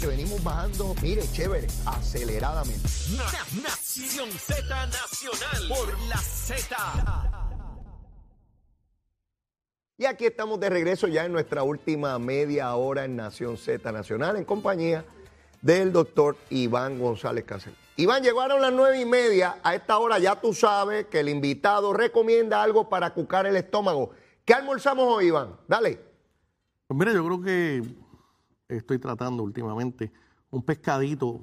que venimos bajando, mire, chévere, aceleradamente. Na- Nación Z Nacional por la Z. Y aquí estamos de regreso ya en nuestra última media hora en Nación Z Nacional en compañía del doctor Iván González Cáceres. Iván, llegaron las nueve y media. A esta hora ya tú sabes que el invitado recomienda algo para cucar el estómago. ¿Qué almorzamos hoy, Iván? Dale. Pues mira, yo creo que estoy tratando últimamente un pescadito,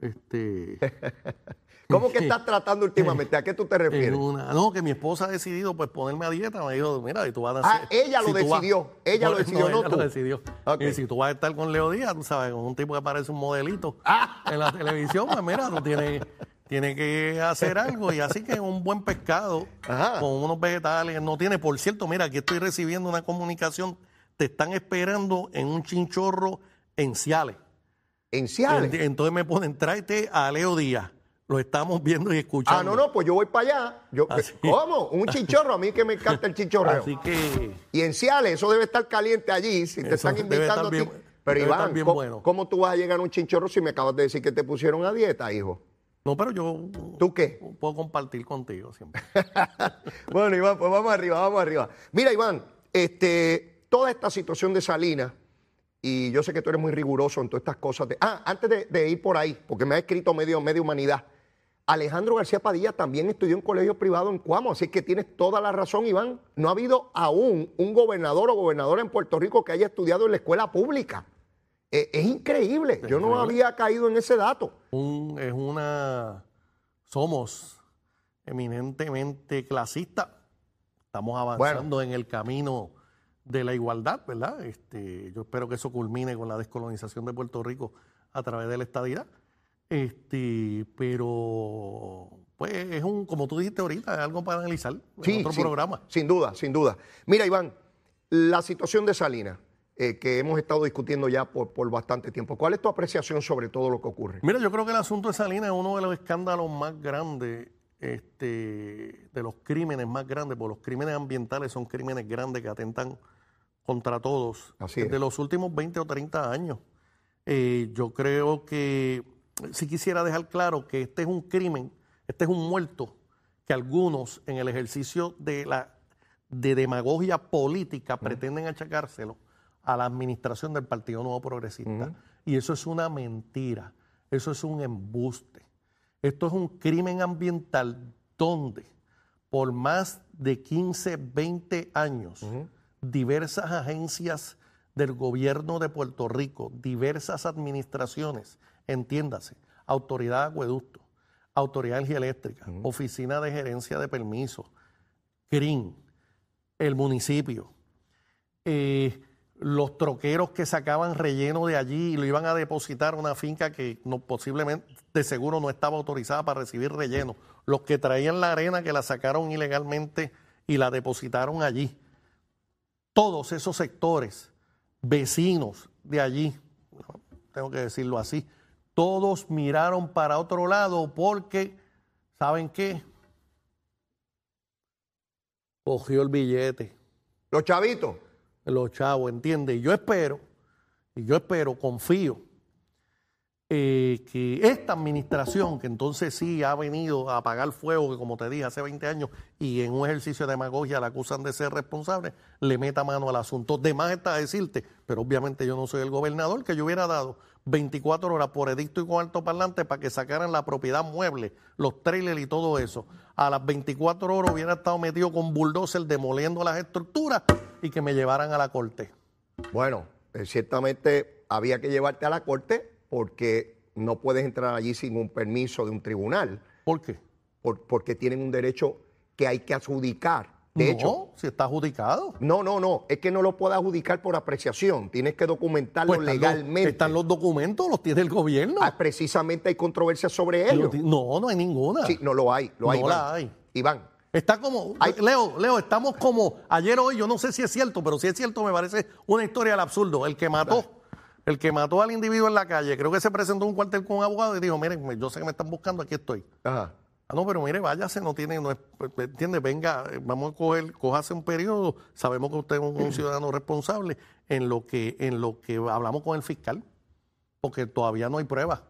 este, ¿Cómo que estás tratando últimamente? ¿A qué tú te refieres? una, no, que mi esposa ha decidido pues ponerme a dieta, me dijo, mira, y tú vas a Ah, hacer- ella lo vas- decidió, ella lo decidió, no ella tú. lo decidió. Ok. Y si tú vas a estar con Leo Díaz, tú sabes, con un tipo que parece un modelito Ah. en la televisión, pues mira, tú tienes, tienes que hacer algo y así que un buen pescado Ajá. con unos vegetales, no tiene, por cierto, mira, aquí estoy recibiendo una comunicación, te están esperando en un chinchorro en Ciales. En Ciales. Ent- Entonces me ponen, tráete a Leo Díaz. Lo estamos viendo y escuchando. Ah, no, no, pues yo voy para allá. Yo, Así. ¿Cómo? Un chinchorro, a mí que me encanta el chinchorreo. Así que Y en Ciales, eso debe estar caliente allí, si te Eso están debe invitando a ti. bien- Pero debe estar Iván, bien ¿cómo, bueno. cómo tú vas a llegar a un chinchorro si me acabas de decir que te pusieron a dieta, hijo? No, pero yo ¿Tú qué? puedo compartir contigo siempre. bueno, Iván, pues vamos arriba, vamos arriba. Mira, Iván, este, toda esta situación de Salinas, y yo sé que tú eres muy riguroso en todas estas cosas. De, ah, antes de, de ir por ahí, porque me ha escrito medio, medio humanidad, Alejandro García Padilla también estudió en colegio privado en Cuamo, así que tienes toda la razón, Iván. No ha habido aún un gobernador o gobernadora en Puerto Rico que haya estudiado en la escuela pública. Eh, es increíble, yo no había caído en ese dato. Un- es una. Somos eminentemente clasistas. Estamos avanzando en el camino de la igualdad, ¿verdad? Este, yo espero que eso culmine con la descolonización de Puerto Rico a través de la estadidad. Este, pero, pues, es un, como tú dijiste ahorita, es algo para analizar en otro sin- programa. Sin duda, sin duda. Mira, Iván, la situación de Salinas, eh, que hemos estado discutiendo ya por, por bastante tiempo, ¿cuál es tu apreciación sobre todo lo que ocurre? Mira, yo creo que el asunto de Salinas es uno de los escándalos más grandes, este, de los crímenes más grandes, porque los crímenes ambientales son crímenes grandes que atentan contra todos Así desde es. los últimos 20 o 30 años. Eh, yo creo que sí quisiera dejar claro que este es un crimen, este es un muerto que algunos en el ejercicio de la de demagogia política pretenden achacárselo a la administración del Partido Nuevo Progresista. Y eso es una mentira, eso es un embuste. Esto es un crimen ambiental donde por más de 15, 20 años, diversas agencias del gobierno de Puerto Rico, diversas administraciones, entiéndase, Autoridad de Acueducto, Autoridad de Energía Eléctrica, Oficina de Gerencia de Permisos, CRIN, el municipio, eh, los troqueros que sacaban relleno de allí y lo iban a depositar a una finca que no, posiblemente, de seguro no estaba autorizada para recibir relleno, los que traían la arena que la sacaron ilegalmente y la depositaron allí. Todos esos sectores, vecinos de allí, tengo que decirlo así, todos miraron para otro lado porque, ¿saben qué? Cogió el billete Los chavitos. los chavos, ¿entiendes? Y yo espero, y yo espero, confío, eh, que esta administración, que entonces sí ha venido a apagar fuego, que como te dije hace 20 años, y en un ejercicio de demagogia la acusan de ser responsable, le meta mano al asunto. De más está decirte, pero obviamente yo no soy el gobernador, que yo hubiera dado 24 horas por edicto y con alto parlante para que sacaran la propiedad mueble, los trailers y todo eso. A las 24 horas hubiera estado metido con bulldozer demoliendo las estructuras y que me llevaran a la corte. Bueno, eh, ciertamente había que llevarte a la corte porque no puedes entrar allí sin un permiso de un tribunal, ¿Por qué? por- porque tienen un derecho que hay que adjudicar. De no, hecho, si está adjudicado. no, no, no, es que no lo puedes adjudicar por apreciación, tienes que documentarlo Pues están los- legalmente. están los documentos, los tiene el gobierno. Ah, precisamente hay controversia sobre Lo ello. No, no hay ninguna. Sí, no lo hay, lo hay. No Iván. la hay. Iván, Está como, Hay- Leo, Leo, estamos como, ayer o hoy, yo no sé si es cierto, pero si es cierto me parece una historia del absurdo. El que mató, el que mató al individuo en la calle, creo que se presentó a un cuartel con un abogado y dijo, miren, yo sé que me están buscando, aquí estoy. ajá. Ah, no, pero mire, váyase, no tiene, no es, entiende, venga, eh, vamos a coger, cójase un periodo, sabemos que usted es un, un ciudadano responsable en lo que, en lo que hablamos con el fiscal. porque todavía no hay pruebas.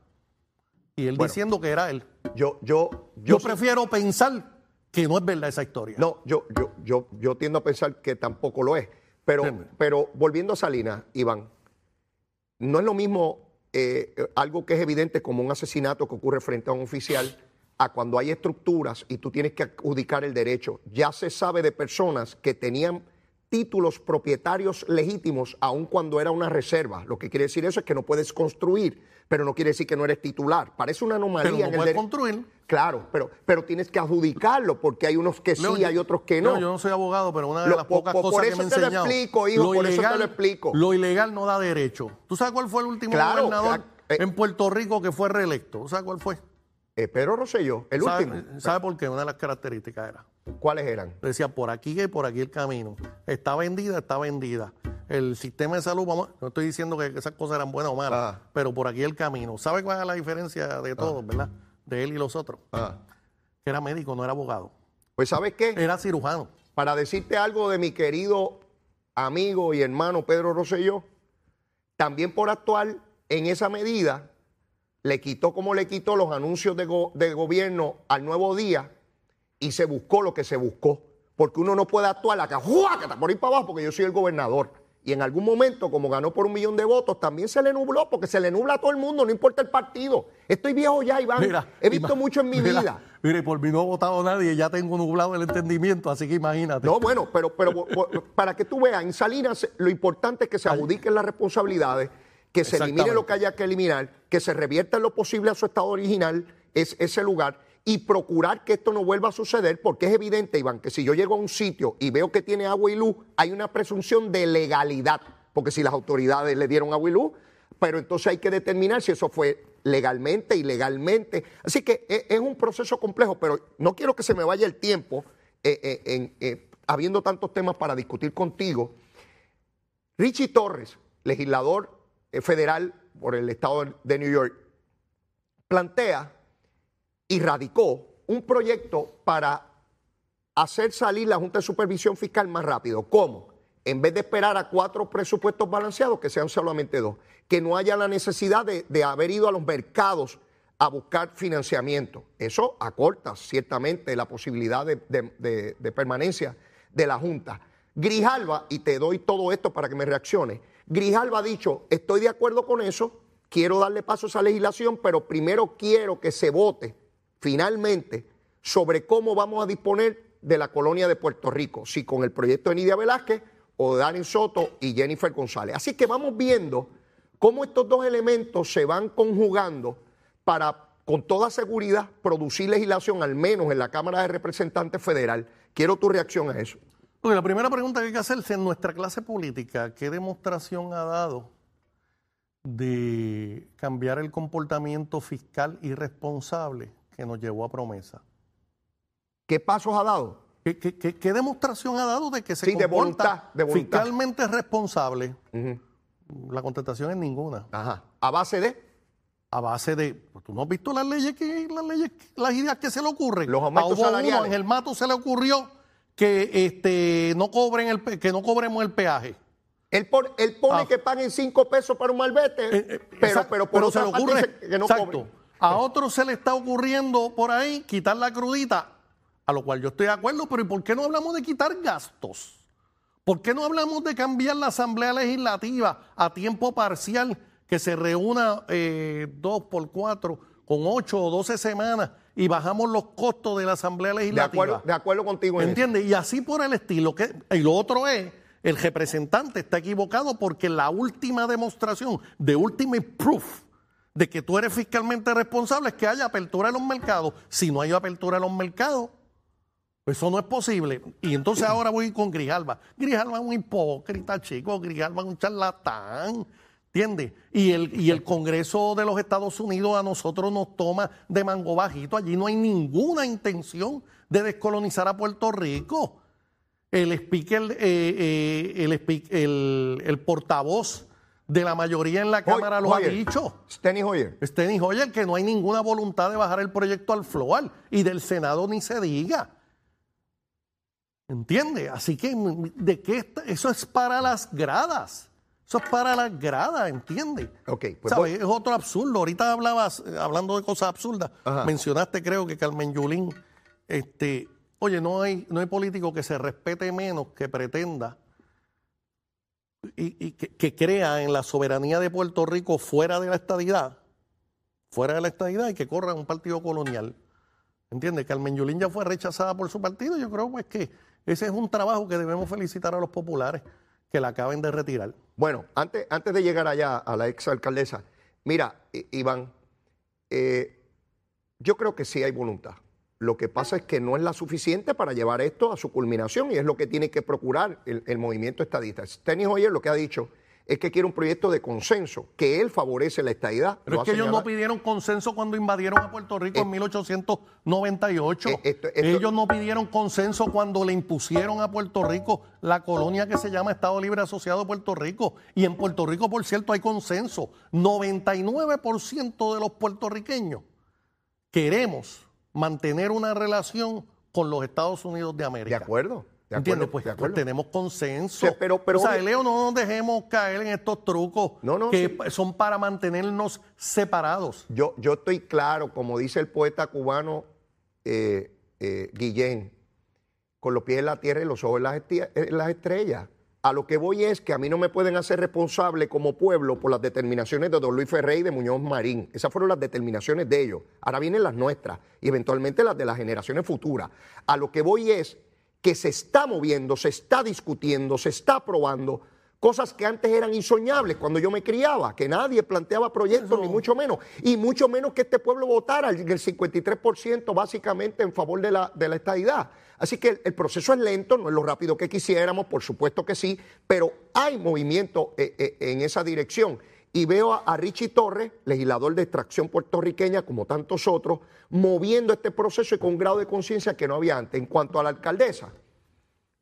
Y él Bueno. diciendo que era él. Yo, yo, Yo, prefiero pensar que no es verdad esa historia. No, yo, yo, yo, yo tiendo a pensar que tampoco lo es. Pero, Entiendo. pero volviendo a Salinas, Iván, no es lo mismo eh, algo que es evidente como un asesinato que ocurre frente a un oficial a cuando hay estructuras y tú tienes que adjudicar el derecho. Ya se sabe de personas que tenían títulos propietarios legítimos aun cuando era una reserva. Lo que quiere decir eso es que no puedes construir, pero no quiere decir que no eres titular. Parece una anomalía pero no en el puedes construir. Claro, pero, pero tienes que adjudicarlo porque hay unos que sí, hay otros que no. Leo, yo no soy abogado, pero una de Lo- las po- pocas po- cosas por que eso me he te lo explico, hijo, por eso te lo explico. Lo ilegal no da derecho. ¿Tú sabes cuál fue el último Claro, gobernador eh, en Puerto Rico que fue reelecto? ¿Tú sabes cuál fue? Eh, Pedro Rosselló, el ¿Sabe, último. ¿Sabe por qué? Una de las características era. ¿Cuáles eran? Decía, por aquí y por aquí el camino. Está vendida, está vendida. El sistema de salud, vamos, no estoy diciendo que esas cosas eran buenas o malas, pero por aquí el camino. ¿Sabe cuál es la diferencia de todos, verdad? De él y los otros. Ah. Que era médico, no era abogado. Pues ¿sabes qué? Era cirujano. Para decirte algo de mi querido amigo y hermano Pedro Rosselló, también por actuar en esa medida, le quitó como le quitó los anuncios de, go- de gobierno al nuevo día y se buscó lo que se buscó. Porque uno no puede actuar acá, ¡juácata! por ir para abajo, porque yo soy el gobernador. Y en algún momento, como ganó por un millón de votos, también se le nubló, porque se le nubla a todo el mundo, no importa el partido. Estoy viejo ya, Iván. He visto mucho en mi mira, vida. Mire, por mí no ha votado nadie, ya tengo nublado el entendimiento, así que imagínate. No, bueno, pero, pero para que tú veas, en Salinas lo importante es que se adjudiquen las responsabilidades, que se elimine lo que haya que eliminar, que se revierta en lo posible a su estado original es, ese lugar y procurar que esto no vuelva a suceder, porque es evidente, Iván, que si yo llego a un sitio y veo que tiene agua y luz, hay una presunción de legalidad, porque si las autoridades le dieron agua y luz, pero entonces hay que determinar si eso fue legalmente, ilegalmente. Así que es, es un proceso complejo, pero no quiero que se me vaya el tiempo eh, eh, eh, habiendo tantos temas para discutir contigo. Richie Torres, legislador federal por el estado de New York, plantea y radicó un proyecto para hacer salir la Junta de Supervisión Fiscal más rápido. ¿Cómo? En vez de esperar a cuatro presupuestos balanceados, que sean solamente dos. Que no haya la necesidad de, haber ido a los mercados a buscar financiamiento. Eso acorta ciertamente la posibilidad de, permanencia de la Junta. Grijalva, y te doy todo esto para que me reaccione, Grijalva ha dicho, estoy de acuerdo con eso, quiero darle paso a esa legislación, pero primero quiero que se vote finalmente sobre cómo vamos a disponer de la colonia de Puerto Rico, si con el proyecto de Nidia Velázquez o de Soto y Jennifer González. Así que vamos viendo cómo estos dos elementos se van conjugando para, con toda seguridad, producir legislación, al menos en la Cámara de Representantes Federal. Quiero tu reacción a eso. Porque la primera pregunta que hay que hacerse en nuestra clase política, ¿qué demostración ha dado de cambiar el comportamiento fiscal irresponsable que nos llevó a promesa? ¿Qué pasos ha dado? ¿Qué, qué- qué- qué demostración ha dado de que se Sí, de comporta voluntad, de voluntad. fiscalmente responsable? La contestación es ninguna. Ajá. ¿A base de? A base de, pues, tú no has visto las leyes que, las leyes, las ideas que se le ocurren. Los aumentos a hubo uno, salariales. en el mato se le ocurrió que este no cobren el que no cobremos el peaje. Él, pon- él pone Ah. que paguen cinco pesos para un malvete, Eh, eh, pero, exacto, pero por se otra le ocurre, que no exacto. cobren. A otros se le está ocurriendo por ahí quitar la crudita, a lo cual yo estoy de acuerdo, pero ¿y por qué no hablamos de quitar gastos? ¿Por qué no hablamos de cambiar la Asamblea Legislativa a tiempo parcial, que se reúna eh, dos por cuatro, con ocho o doce semanas, y bajamos los costos de la Asamblea De Legislativa? acuerdo, de acuerdo contigo en eso. ¿Entiendes? Y así por el estilo. Que, y lo otro es, el representante está equivocado porque la última demostración, de ultimate proof, de que tú eres fiscalmente responsable es que haya apertura en los mercados. Si no hay apertura en los mercados, pues eso no es posible. Y entonces ahora voy con Grijalva. Grijalva es un hipócrita, chico. Grijalva es un charlatán. ¿Entiendes? Y el, y el Congreso de los Estados Unidos a nosotros nos toma de mango bajito. Allí no hay ninguna intención de descolonizar a Puerto Rico. El speaker, eh, eh, el, speak- el- el portavoz de la mayoría en la Cámara lo ha dicho. Steny Hoyer. Steny Hoyer, que no hay ninguna voluntad de bajar el proyecto al floor y del Senado ni se diga. ¿Entiende? Así que, ¿de qué está? Eso es para las gradas. Eso es para las gradas, ¿entiendes? Ok, pues ¿Sabes? Es otro absurdo. Ahorita hablabas, eh, hablando de cosas absurdas, Ajá. mencionaste, creo que Carmen Yulín, este, oye, no hay, no hay político que se respete menos que pretenda y, y que, que crea en la soberanía de Puerto Rico fuera de la estadidad, fuera de la estadidad y que corra un partido colonial. ¿Entiendes? Carmen Yulín ya fue rechazada por su partido. Yo creo pues que ese es un trabajo que debemos felicitar a los populares que la acaben de retirar. Bueno, antes, antes de llegar allá a la ex alcaldesa, mira, Iván, eh, yo creo que sí hay voluntad. Lo que pasa es que no es la suficiente para llevar esto a su culminación y es lo que tiene que procurar el, el movimiento estadista. Tenis Hoyer lo que ha dicho es que quiere un proyecto de consenso, que él favorece la estadidad. Pero es que ellos no pidieron consenso cuando invadieron a Puerto Rico en 1898. eh, esto- esto- ellos no pidieron consenso cuando le impusieron a Puerto Rico la colonia que se llama Estado Libre Asociado de Puerto Rico. Y en Puerto Rico, por cierto, hay consenso. 99% de los puertorriqueños queremos mantener una relación con los Estados Unidos de De América. Acuerdo. De ¿Entiendes? Pues, de pues tenemos consenso. Sí, pero- pero o sea, Leo, no nos dejemos caer en estos trucos No, no, que sí. son para mantenernos separados. Yo, yo estoy claro, como dice el poeta cubano eh, eh, Guillén, con los pies en la tierra y los ojos en las, en las estrellas. A lo que voy es que a mí no me pueden hacer responsable como pueblo por las determinaciones de don Luis Ferrey y de Muñoz Marín. Esas fueron las determinaciones de ellos. Ahora vienen las nuestras y eventualmente las de las generaciones futuras. A lo que voy es que se está moviendo, se está discutiendo, se está aprobando cosas que antes eran insoñables cuando yo me criaba, que nadie planteaba proyectos, ni mucho menos, y mucho menos que este pueblo votara el el 53% básicamente en favor de la, de la estadidad. Así que el, el proceso es lento, no es lo rápido que quisiéramos, por supuesto que sí, pero hay movimiento eh, eh, en esa dirección. Y veo a, Richie Torres, legislador de extracción puertorriqueña, como tantos otros, moviendo este proceso y con un grado de conciencia que no había antes. En cuanto a la alcaldesa,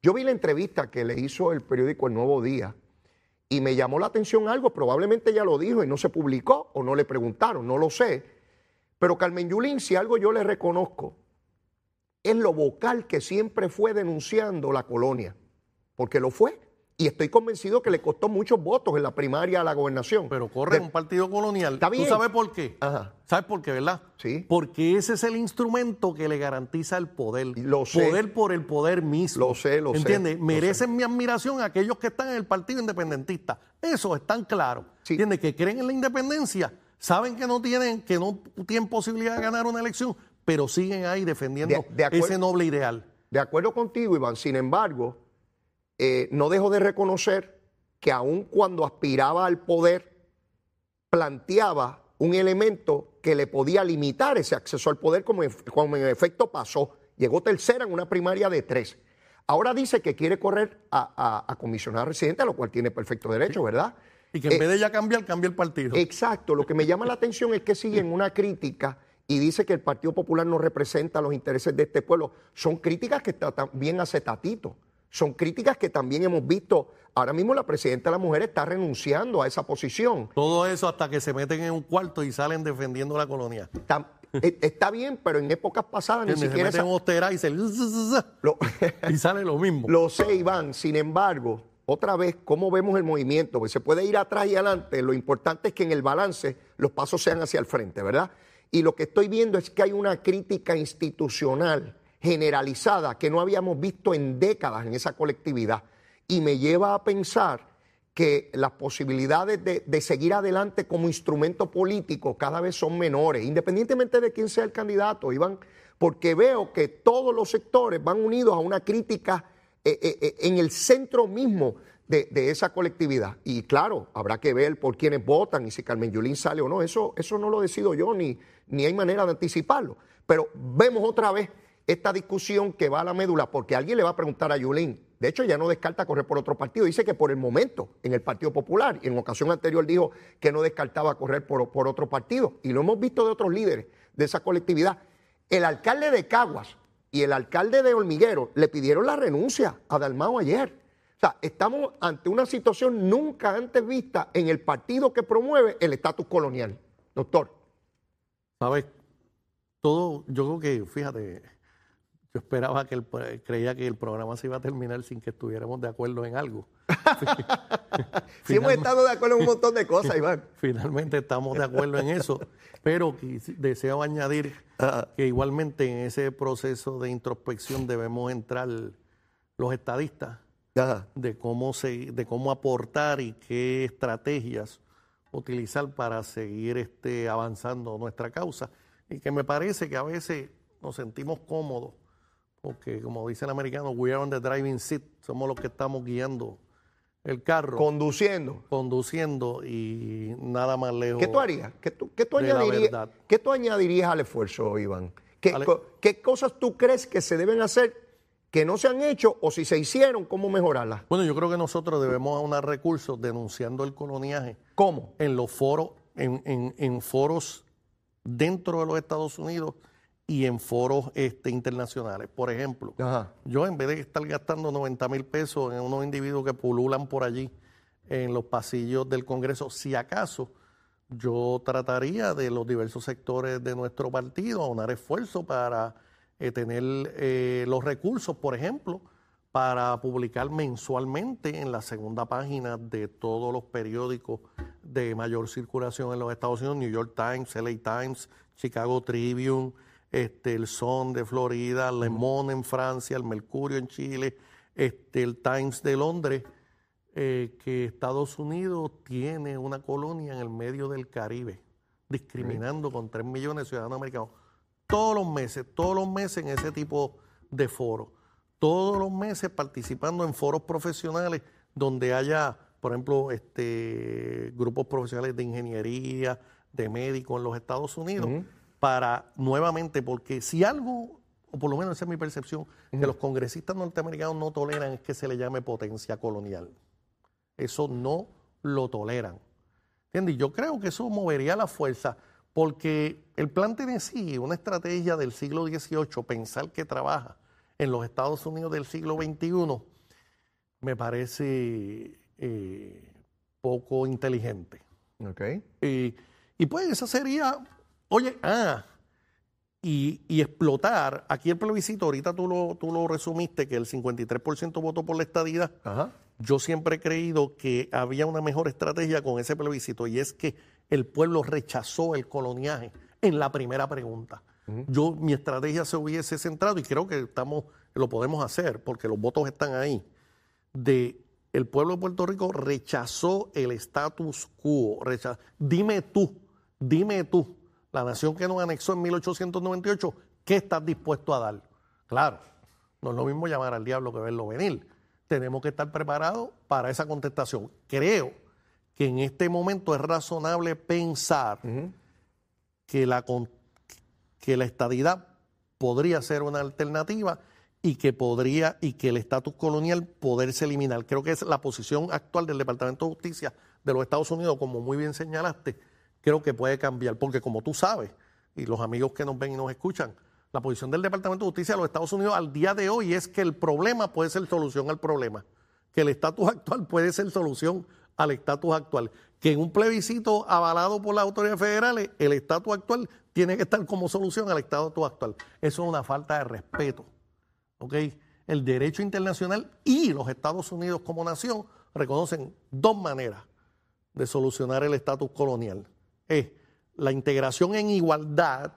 yo vi la entrevista que le hizo el periódico El Nuevo Día y me llamó la atención algo, probablemente ya lo dijo y no se publicó o no le preguntaron, no lo sé. Pero Carmen Yulín, si algo yo le reconozco, es lo vocal que siempre fue denunciando la colonia, porque lo fue. Y estoy convencido que le costó muchos votos en la primaria a la gobernación. Pero corre De- un partido colonial. Está bien. ¿Tú sabes por qué? Ajá. ¿Sabes por qué, verdad? Sí. Porque ese es el instrumento que le garantiza el poder. Lo sé. Poder por el poder mismo. Lo sé, lo sé, ¿Entiendes? Merecen mi admiración aquellos que están en el partido independentista. Esos están claros. Sí. ¿Entiendes? Que creen en la independencia. Saben que no tienen, que no tienen posibilidad de ganar una elección, pero siguen ahí defendiendo De- de acuerdo. ese noble ideal. De acuerdo contigo, Iván, sin embargo, eh, no dejo de reconocer que aun cuando aspiraba al poder, planteaba un elemento que le podía limitar ese acceso al poder, como en, como en efecto pasó. Llegó tercera en una primaria de tres. Ahora dice que quiere correr a, a, a residente, a lo cual tiene perfecto derecho, ¿verdad? Y que en Eh, vez de ya cambiar, cambie el partido. Exacto, lo que me llama la atención es que sigue en una crítica y dice que el Partido Popular no representa los intereses de este pueblo. Son críticas que está también hace Tatito. Son críticas que también hemos visto. Ahora mismo la presidenta de la mujer está renunciando a esa posición. Todo eso hasta que se meten en un cuarto y salen defendiendo la colonia. Está, e- está bien, pero en épocas pasadas ni Se siquiera meten esa- y se... lo, y sale lo mismo. Lo sé, Iván. Sin embargo, otra vez, ¿cómo vemos el movimiento? Pues se puede ir atrás y adelante. Lo importante es que en el balance los pasos sean hacia el frente, ¿verdad? Y lo que estoy viendo es que hay una crítica institucional generalizada que no habíamos visto en décadas en esa colectividad. Y me lleva a pensar que las posibilidades de, de seguir adelante como instrumento político cada vez son menores, independientemente de quién sea el candidato, Iván, porque veo que todos los sectores van unidos a una crítica eh, eh, eh, en el centro mismo de, de esa colectividad. Y claro, habrá que ver por quiénes votan y si Carmen Yulín sale o no. Eso, eso no lo decido yo, ni, ni hay manera de anticiparlo. Pero vemos otra vez esta discusión que va a la médula, porque alguien le va a preguntar a Yulín. De hecho, ya no descarta correr por otro partido. Dice que por el momento, en el Partido Popular, y en ocasión anterior dijo que no descartaba correr por, por otro partido. Y lo hemos visto de otros líderes de esa colectividad. El alcalde de Caguas y el alcalde de Hormiguero le pidieron la renuncia a Dalmao ayer. O sea, estamos ante una situación nunca antes vista en el partido que promueve el estatus colonial. Doctor. ¿Sabes? Todo, yo creo que, fíjate, yo esperaba que el, creía que el programa se iba a terminar sin que estuviéramos de acuerdo en algo. sí hemos estado de acuerdo en un montón de cosas, Iván. Finalmente estamos de acuerdo en eso, pero deseo añadir que igualmente en ese proceso de introspección debemos entrar los estadistas de cómo se, de cómo aportar y qué estrategias utilizar para seguir este, avanzando nuestra causa. Y que me parece que a veces nos sentimos cómodos, porque como dice el americano, we are on the driving seat, somos los que estamos guiando el carro. Conduciendo. Conduciendo y nada más lejos. ¿Qué tú harías? ¿Qué tú, qué tú, añadirías, ¿qué tú añadirías al esfuerzo, Iván? ¿Qué, ¿Qué cosas tú crees que se deben hacer que no se han hecho o si se hicieron, cómo mejorarlas? Bueno, yo creo que nosotros debemos aunar recursos denunciando el coloniaje. ¿Cómo? En los foros, en, en, foros dentro de los Estados Unidos y en foros este, internacionales. Por ejemplo, yo en vez de estar gastando 90 mil pesos en unos individuos que pululan por allí en los pasillos del Congreso, si acaso yo trataría de los diversos sectores de nuestro partido aunar esfuerzo para eh, tener eh, los recursos, por ejemplo, para publicar mensualmente en la segunda página de todos los periódicos de mayor circulación en los Estados Unidos, New York Times, LA Times, Chicago Tribune, este, el Son de Florida, Le Monde en Francia, el Mercurio en Chile, este, el Times de Londres, eh, que Estados Unidos tiene una colonia en el medio del Caribe, discriminando con 3 millones de ciudadanos americanos. Todos los meses, todos los meses en ese tipo de foros, todos los meses participando en foros profesionales donde haya, por ejemplo, este, grupos profesionales de ingeniería, de médicos en los Estados Unidos, para nuevamente, porque si algo, o por lo menos esa es mi percepción, que los congresistas norteamericanos no toleran es que se le llame potencia colonial. Eso no lo toleran. ¿Entiendes? Yo creo que eso movería la fuerza porque el plan Tennessee, una estrategia del siglo XVIII, pensar que trabaja en los Estados Unidos del siglo XXI, me parece eh, poco inteligente. Ok. y pues esa sería, oye, ah, y, explotar, aquí el plebiscito, ahorita tú lo, tú lo resumiste, que el 53% votó por la estadidad. Yo siempre he creído que había una mejor estrategia con ese plebiscito y es que el pueblo rechazó el coloniaje en la primera pregunta. Yo, mi estrategia se hubiese centrado, y creo que estamos, lo podemos hacer, porque los votos están ahí, de el pueblo de Puerto Rico rechazó el status quo. dime tú, dime tú, la nación que nos anexó en 1898, ¿qué estás dispuesto a dar? Claro, no es lo mismo llamar al diablo que verlo venir. Tenemos que estar preparados para esa contestación. Creo que en este momento es razonable pensar que, la, que la estadidad podría ser una alternativa y que podría y que el estatus colonial poderse eliminar. Creo que es la posición actual del Departamento de Justicia de los Estados Unidos, como muy bien señalaste, creo que puede cambiar, porque como tú sabes, y los amigos que nos ven y nos escuchan, la posición del Departamento de Justicia de los Estados Unidos al día de hoy es que el problema puede ser solución al problema, que el estatus actual puede ser solución al estatus actual. Que en un plebiscito avalado por las autoridades federales, el estatus actual tiene que estar como solución al estatus actual. Eso es una falta de respeto. ¿Ok? El derecho internacional y los Estados Unidos como nación reconocen dos maneras de solucionar el estatus colonial. Es la integración en igualdad,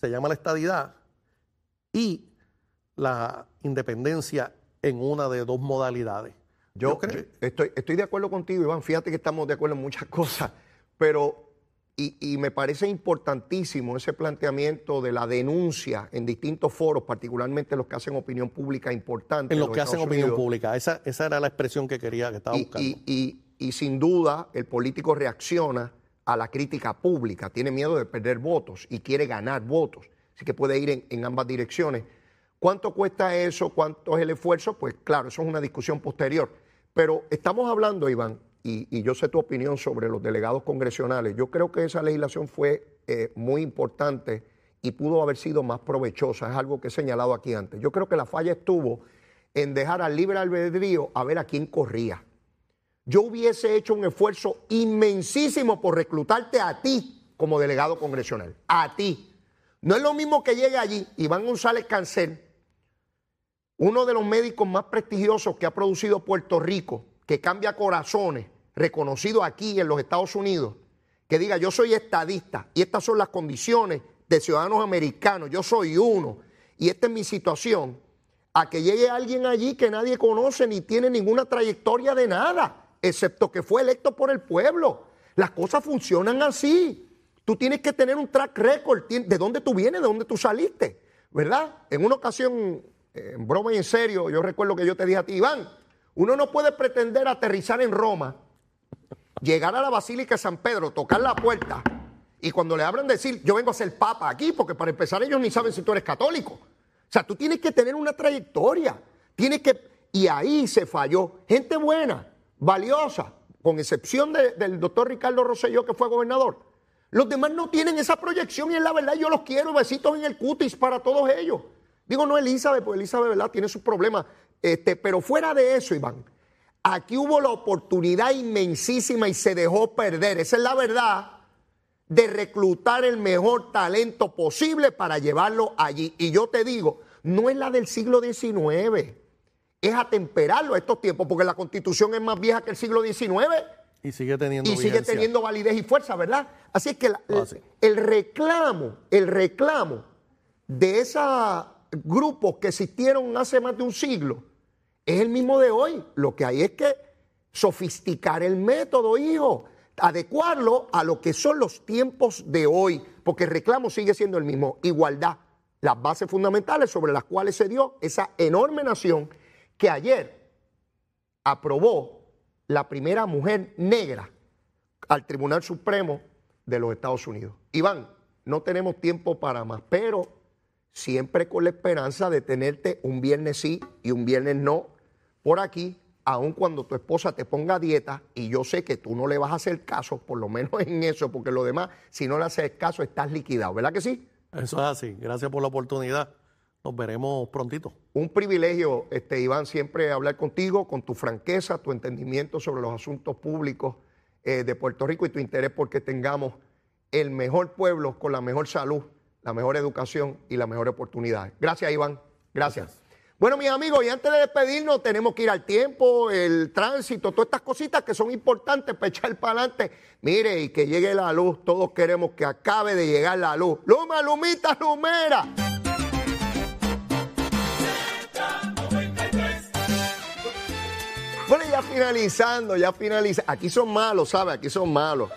se llama la estadidad, y la independencia en una de dos modalidades. Yo, estoy, estoy de acuerdo contigo, Iván. Fíjate que estamos de acuerdo en muchas cosas, pero y, me parece importantísimo ese planteamiento de la denuncia en distintos foros, particularmente los que hacen opinión pública importante. En los, que hacen opinión pública, esa, esa era la expresión que quería, que estaba buscando. Y, y, sin duda, el político reacciona a la crítica pública, tiene miedo de perder votos y quiere ganar votos, así que puede ir en, ambas direcciones. ¿Cuánto cuesta eso? ¿Cuánto es el esfuerzo? Pues claro, eso es una discusión posterior. Pero estamos hablando, Iván, y, yo sé tu opinión sobre los delegados congresionales. Yo creo que esa legislación fue eh, muy importante y pudo haber sido más provechosa. Es algo que he señalado aquí antes. Yo creo que la falla estuvo en dejar al libre albedrío a ver a quién corría. Yo hubiese hecho un esfuerzo inmensísimo por reclutarte a ti como delegado congresional. A ti. No es lo mismo que llegue allí Iván González Cancel uno de los médicos más prestigiosos que ha producido Puerto Rico, que cambia corazones, reconocido aquí en los Estados Unidos, que diga yo soy estadista y estas son las condiciones de ciudadanos americanos, yo soy uno y esta es mi situación, a que llegue alguien allí que nadie conoce ni tiene ninguna trayectoria de nada, excepto que fue electo por el pueblo. Las cosas funcionan así. Tú tienes que tener un track record de dónde tú vienes, de dónde tú saliste, ¿verdad? En una ocasión, en broma y en serio, yo recuerdo que yo te dije a ti, Iván, uno no puede pretender aterrizar en Roma, llegar a la Basílica de San Pedro, tocar la puerta y cuando le abran decir, yo vengo a ser papa aquí, porque para empezar ellos ni saben si tú eres católico. O sea, tú tienes que tener una trayectoria. Tienes que. Y ahí se falló. Gente buena, valiosa, con excepción del doctor Ricardo Rosselló, que fue gobernador. Los demás no tienen esa proyección y es la verdad, yo los quiero, besitos en el cutis para todos ellos. Digo, no Elizabeth, porque Elizabeth, ¿verdad? Tiene sus problemas. Este, pero fuera de eso, Iván, aquí hubo la oportunidad inmensísima y se dejó perder. Esa es la verdad de reclutar el mejor talento posible para llevarlo allí. Y yo te digo, no es la del siglo XIX, es atemperarlo a estos tiempos, porque la constitución es más vieja que el siglo XIX. Y sigue teniendo Y sigue teniendo validez y fuerza, ¿verdad? Así es que el, reclamo, el reclamo de esos grupos que existieron hace más de un siglo es el mismo de hoy. Lo que hay es que sofisticar el método, hijo adecuarlo a lo que son los tiempos de hoy, porque el reclamo sigue siendo el mismo, igualdad, las bases fundamentales sobre las cuales se dio esa enorme nación que ayer aprobó la primera mujer negra al Tribunal Supremo de los Estados Unidos. Iván, no tenemos tiempo para más, pero siempre con la esperanza de tenerte un viernes sí y un viernes no por aquí aun cuando tu esposa te ponga dieta, y yo sé que tú no le vas a hacer caso, por lo menos en eso, porque lo demás, si no le haces caso, estás liquidado, ¿verdad que sí? Eso es así. Gracias por la oportunidad. Nos veremos prontito. Un privilegio, este, Iván, siempre hablar contigo, con tu franqueza, tu entendimiento sobre los asuntos públicos eh, de Puerto Rico y tu interés porque tengamos el mejor pueblo con la mejor salud, la mejor educación y la mejor oportunidad. Gracias, Iván. Gracias. Bueno, mis amigos, y antes de despedirnos, tenemos que ir al tiempo, el tránsito, todas estas cositas que son importantes para echar para adelante. Mire, y que llegue la luz, todos queremos que acabe de llegar la luz. Luma, lumita, lumera. Finalizando, ya finalizando. Aquí son malos, ¿sabe? Aquí son malos.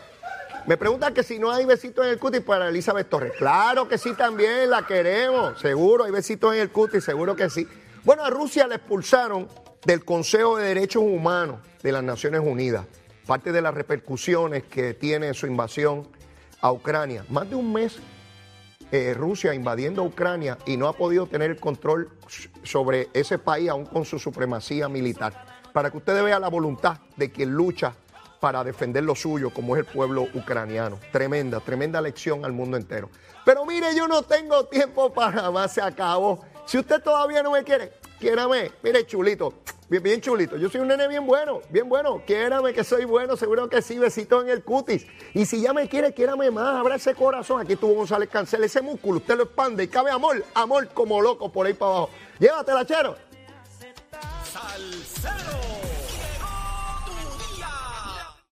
Me preguntan que si no hay besitos en el cutis para Elizabeth Torres. Claro que sí, también la queremos. Seguro hay besitos en el cutis, seguro que sí. Bueno, a Rusia la expulsaron del Consejo de Derechos Humanos de las Naciones Unidas, parte de las repercusiones que tiene su invasión a Ucrania. Más de un mes eh, Rusia invadiendo Ucrania y no ha podido tener el control sobre ese país aún con su supremacía militar. Para que ustedes vean la voluntad de quien lucha para defender lo suyo, como es el pueblo ucraniano. Tremenda, tremenda lección al mundo entero. Pero mire, yo no tengo tiempo para más, se acabó. Si usted todavía no me quiere, quiérame. Mire, chulito, bien, bien chulito. Yo soy un nene bien bueno, bien bueno. Quiérame que soy bueno, seguro que sí, besito en el cutis. Y si ya me quiere, quiérame más, abra ese corazón. Aquí tuvo González Cancel, ese músculo, usted lo expande y cabe amor, amor como loco por ahí para abajo. Llévatela, chero. Salcero.